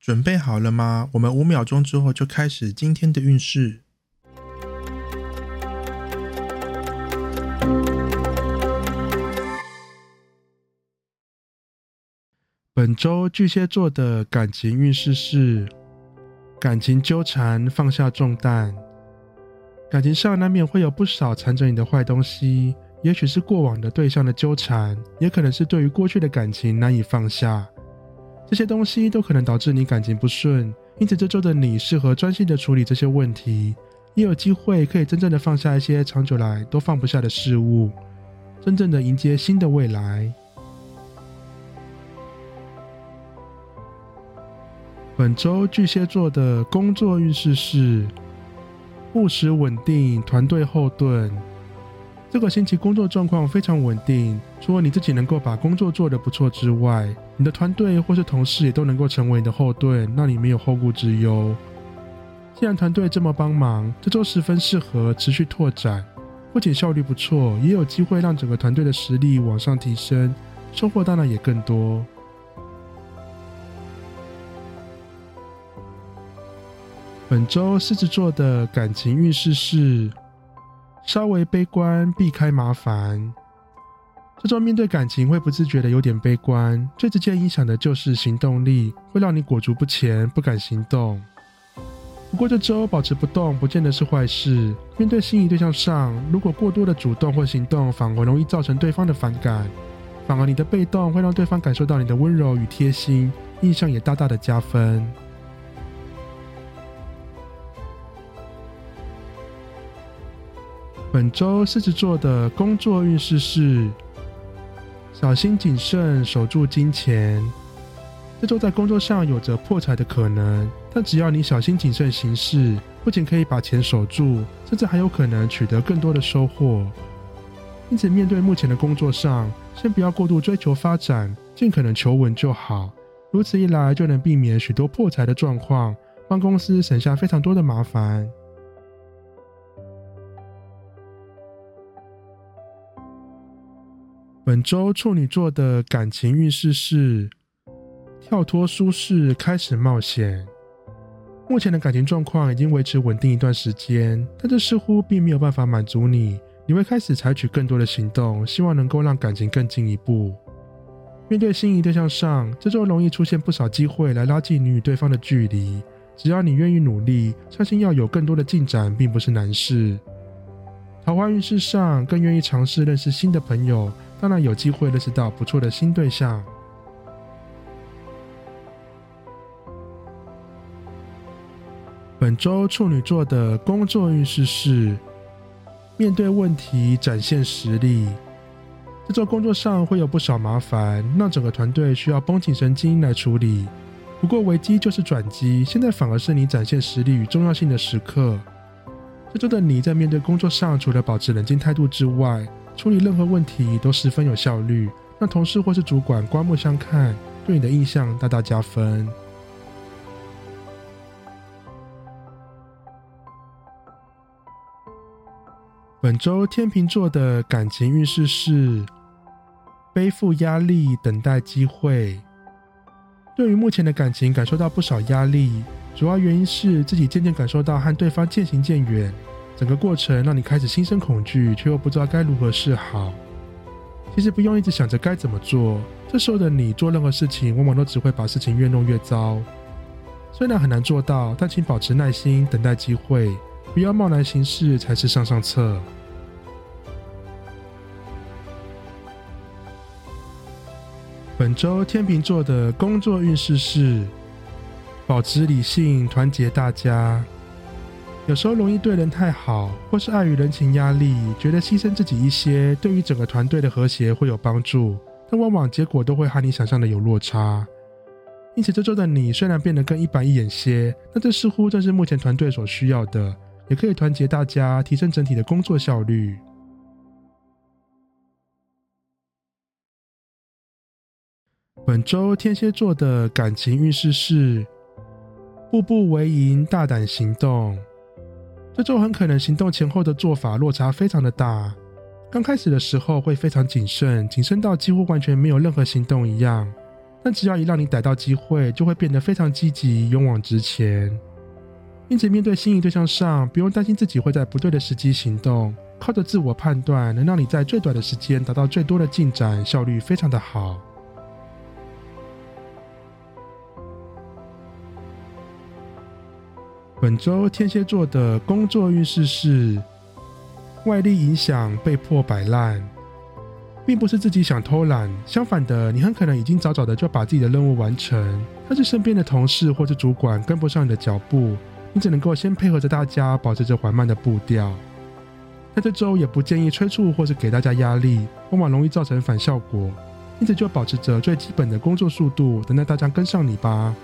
准备好了吗？我们五秒钟之后就开始今天的运势。本周巨蟹座的感情运势是：感情纠缠，放下重担。感情上难免会有不少缠着你的坏东西。也许是过往的对象的纠缠，也可能是对于过去的感情难以放下，这些东西都可能导致你感情不顺。因此，这周的你适合专心的处理这些问题，也有机会可以真正的放下一些长久来都放不下的事物，真正的迎接新的未来。本周巨蟹座的工作运势是务实稳定，团队后盾。这个星期工作状况非常稳定，除了你自己能够把工作做得不错之外，你的团队或是同事也都能够成为你的后盾，让你没有后顾之忧。既然团队这么帮忙，这周十分适合持续拓展，不仅效率不错，也有机会让整个团队的实力往上提升，收获当然也更多。本周狮子座的感情运势是。稍微悲观，避开麻烦。这周面对感情会不自觉的有点悲观，最直接影响的就是行动力，会让你裹足不前，不敢行动。不过这周保持不动，不见得是坏事。面对心仪对象上，如果过多的主动或行动，反而容易造成对方的反感。反而你的被动会让对方感受到你的温柔与贴心，印象也大大的加分。本周狮子座的工作运势是小心谨慎，守住金钱。这周在工作上有着破财的可能，但只要你小心谨慎行事，不仅可以把钱守住，甚至还有可能取得更多的收获。因此，面对目前的工作上，先不要过度追求发展，尽可能求稳就好。如此一来，就能避免许多破财的状况，帮公司省下非常多的麻烦。本周处女座的感情运势是跳脱舒适，开始冒险。目前的感情状况已经维持稳定一段时间，但这似乎并没有办法满足你。你会开始采取更多的行动，希望能够让感情更进一步。面对心仪对象上，这周容易出现不少机会来拉近你与对方的距离。只要你愿意努力，相信要有更多的进展并不是难事。桃花运势上，更愿意尝试认识新的朋友。当然有机会认识到不错的新对象。本周处女座的工作运势是面对问题展现实力。这周工作上会有不少麻烦，让整个团队需要绷紧神经来处理。不过危机就是转机，现在反而是你展现实力与重要性的时刻。这周的你在面对工作上，除了保持冷静态度之外，处理任何问题都十分有效率，让同事或是主管刮目相看，对你的印象大大加分。本周天秤座的感情运势是背负压力，等待机会。对于目前的感情感受到不少压力，主要原因是自己渐渐感受到和对方渐行渐远。整个过程让你开始心生恐惧，却又不知道该如何是好。其实不用一直想着该怎么做，这时候的你做任何事情，往往都只会把事情越弄越糟。虽然很难做到，但请保持耐心，等待机会，不要贸然行事才是上上策。本周天秤座的工作运势是保持理性，团结大家。有时候容易对人太好，或是碍于人情压力，觉得牺牲自己一些，对于整个团队的和谐会有帮助，但往往结果都会和你想象的有落差。因此这周的你虽然变得更一板一眼些，但这似乎正是目前团队所需要的，也可以团结大家，提升整体的工作效率。本周天蝎座的感情运势是步步为营，大胆行动。这周很可能行动前后的做法落差非常的大。刚开始的时候会非常谨慎，谨慎到几乎完全没有任何行动一样。但只要一让你逮到机会，就会变得非常积极，勇往直前。因此，面对心仪对象上，不用担心自己会在不对的时机行动，靠着自我判断，能让你在最短的时间达到最多的进展，效率非常的好。本周天蝎座的工作运势是外力影响，被迫摆烂，并不是自己想偷懒，相反的，你很可能已经早早的就把自己的任务完成，但是身边的同事或者主管跟不上你的脚步，你只能够先配合着大家，保持着缓慢的步调。但这周也不建议催促或是给大家压力，往往容易造成反效果，因此就保持着最基本的工作速度，等待大家跟上你吧。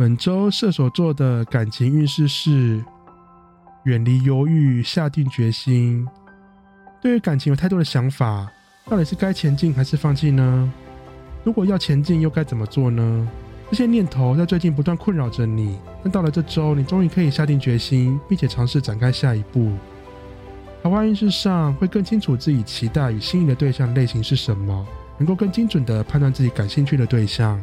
本周射手座的感情运势是远离犹豫，下定决心。对于感情有太多的想法，到底是该前进还是放弃呢？如果要前进，又该怎么做呢？这些念头在最近不断困扰着你。但到了这周，你终于可以下定决心，并且尝试展开下一步。桃花运势上会更清楚自己期待与心仪的对象类型是什么，能够更精准的判断自己感兴趣的对象。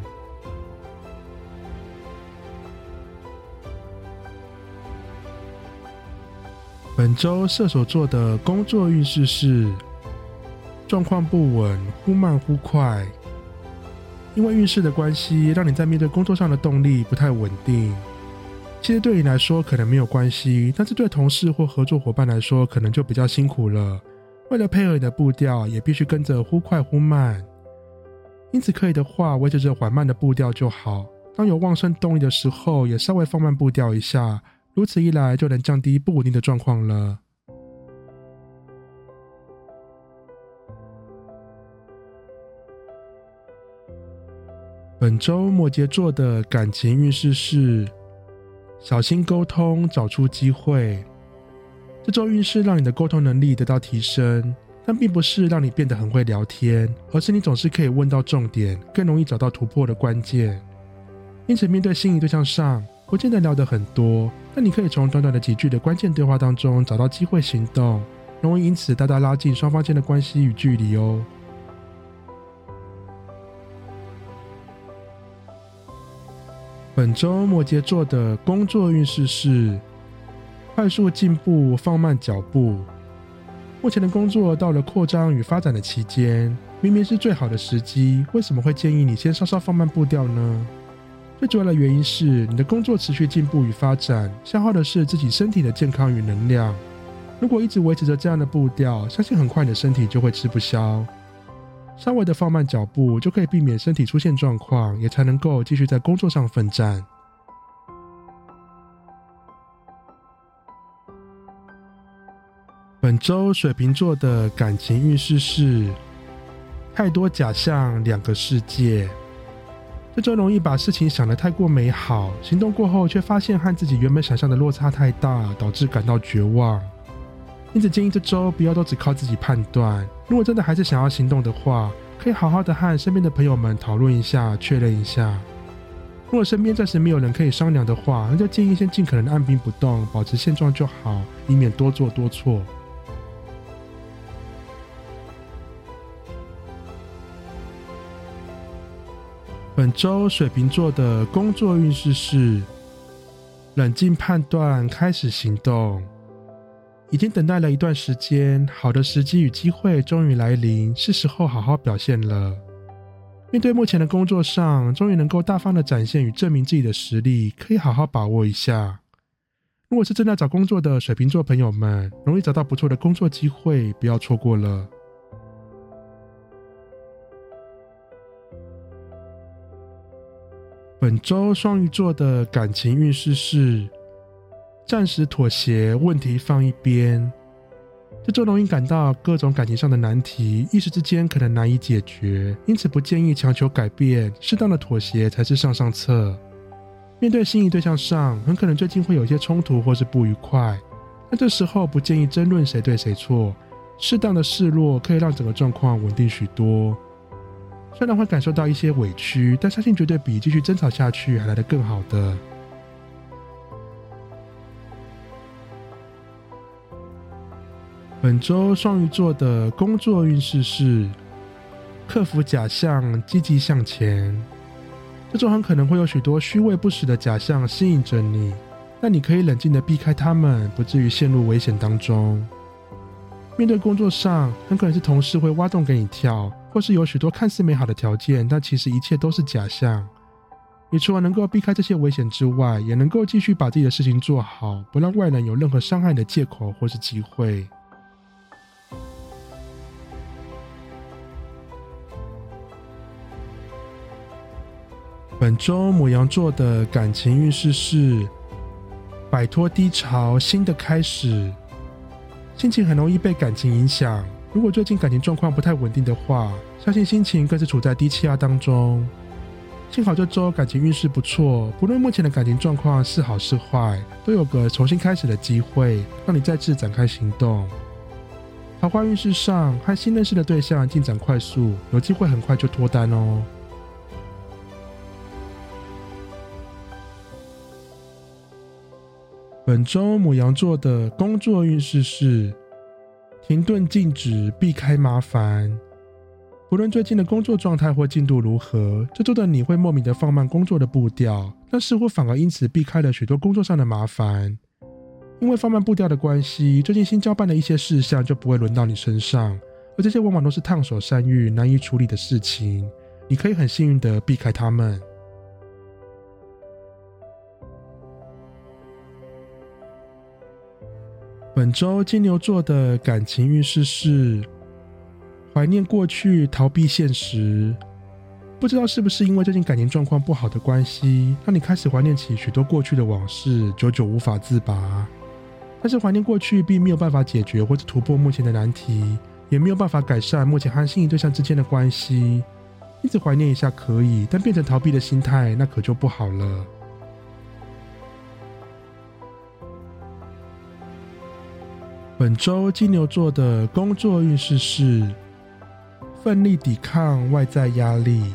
本周射手座的工作运势是状况不稳，忽慢忽快。因为运势的关系，让你在面对工作上的动力不太稳定。其实对你来说可能没有关系，但是对同事或合作伙伴来说，可能就比较辛苦了。为了配合你的步调，也必须跟着忽快忽慢。因此，可以的话，维持着缓慢的步调就好。当有旺盛动力的时候，也稍微放慢步调一下。如此一来，就能降低不稳定的状况了。本周摩羯座的感情运势是：小心沟通，找出机会。这周运势让你的沟通能力得到提升，但并不是让你变得很会聊天，而是你总是可以问到重点，更容易找到突破的关键。因此，面对心仪对象上，不见得聊得很多。但你可以从短短的几句的关键对话当中找到机会行动，容易因此大大拉近双方间的关系与距离哦。本周摩羯座的工作运势是快速进步，放慢脚步。目前的工作到了扩张与发展的期间，明明是最好的时机，为什么会建议你先稍稍放慢步调呢？最主要的原因是，你的工作持续进步与发展，消耗的是自己身体的健康与能量。如果一直维持着这样的步调，相信很快你的身体就会吃不消。稍微的放慢脚步，就可以避免身体出现状况，也才能够继续在工作上奋战。本周水瓶座的感情运势是：太多假象，两个世界。这周容易把事情想得太过美好，行动过后却发现和自己原本想象的落差太大，导致感到绝望。因此建议这周不要都只靠自己判断，如果真的还是想要行动的话，可以好好的和身边的朋友们讨论一下，确认一下。如果身边暂时没有人可以商量的话，那就建议先尽可能按兵不动，保持现状就好，以免多做多错。本周水瓶座的工作运势是冷静判断，开始行动。已经等待了一段时间，好的时机与机会终于来临，是时候好好表现了。面对目前的工作上，终于能够大方的展现与证明自己的实力，可以好好把握一下。如果是正在找工作的水瓶座朋友们，容易找到不错的工作机会，不要错过了。本周双鱼座的感情运势是暂时妥协，问题放一边。这周容易感到各种感情上的难题，一时之间可能难以解决，因此不建议强求改变，适当的妥协才是上上策。面对心仪对象上，很可能最近会有一些冲突或是不愉快，那这时候不建议争论谁对谁错，适当的示弱可以让整个状况稳定许多。虽然会感受到一些委屈，但相信绝对比继续争吵下去还来得更好的。本周双鱼座的工作运势是克服假象，积极向前。这周很可能会有许多虚伪不实的假象吸引着你，但你可以冷静的避开他们，不至于陷入危险当中。面对工作上，很可能是同事会挖洞给你跳，或是有许多看似美好的条件，但其实一切都是假象。你除了能够避开这些危险之外，也能够继续把自己的事情做好，不让外人有任何伤害你的借口或是机会。本周母羊座的感情运势是摆脱低潮，新的开始。心情很容易被感情影响，如果最近感情状况不太稳定的话，相信心情更是处在低气压当中。幸好这周感情运势不错，不论目前的感情状况是好是坏，都有个重新开始的机会，让你再次展开行动。桃花运势上，和新认识的对象进展快速，有机会很快就脱单哦。本周母羊座的工作运势是停顿、静止、避开麻烦。不论最近的工作状态或进度如何，这周的你会莫名的放慢工作的步调，但似乎反而因此避开了许多工作上的麻烦。因为放慢步调的关系，最近新交办的一些事项就不会轮到你身上，而这些往往都是烫手山芋、难以处理的事情。你可以很幸运的避开他们。本周金牛座的感情运势是怀念过去，逃避现实。不知道是不是因为最近感情状况不好的关系，让你开始怀念起许多过去的往事，久久无法自拔。但是怀念过去并没有办法解决或者突破目前的难题，也没有办法改善目前和心仪对象之间的关系。一直怀念一下可以，但变成逃避的心态，那可就不好了。本周金牛座的工作运势是奋力抵抗外在压力。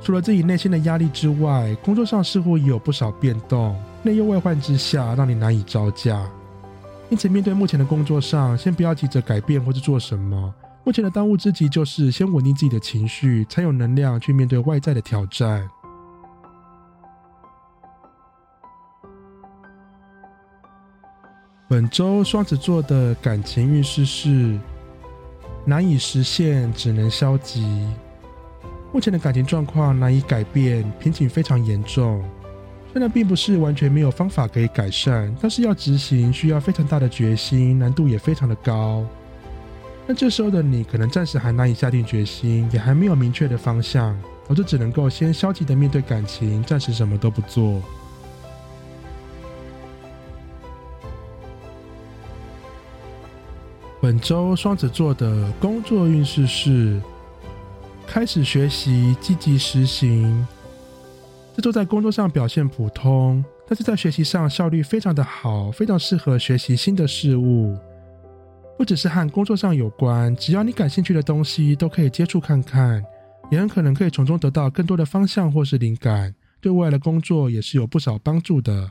除了自己内心的压力之外，工作上似乎也有不少变动，内忧外患之下，让你难以招架。因此，面对目前的工作上，先不要急着改变或是做什么。目前的当务之急就是先稳定自己的情绪，才有能量去面对外在的挑战。本周双子座的感情运势是难以实现，只能消极。目前的感情状况难以改变，瓶颈非常严重。虽然并不是完全没有方法可以改善，但是要执行需要非常大的决心，难度也非常的高。那这时候的你可能暂时还难以下定决心，也还没有明确的方向，我就只能够先消极的面对感情，暂时什么都不做。本周双子座的工作运势是开始学习，积极实行。这周在工作上表现普通，但是在学习上效率非常的好，非常适合学习新的事物。不只是和工作上有关，只要你感兴趣的东西都可以接触看看，也很可能可以从中得到更多的方向或是灵感，对未来的工作也是有不少帮助的。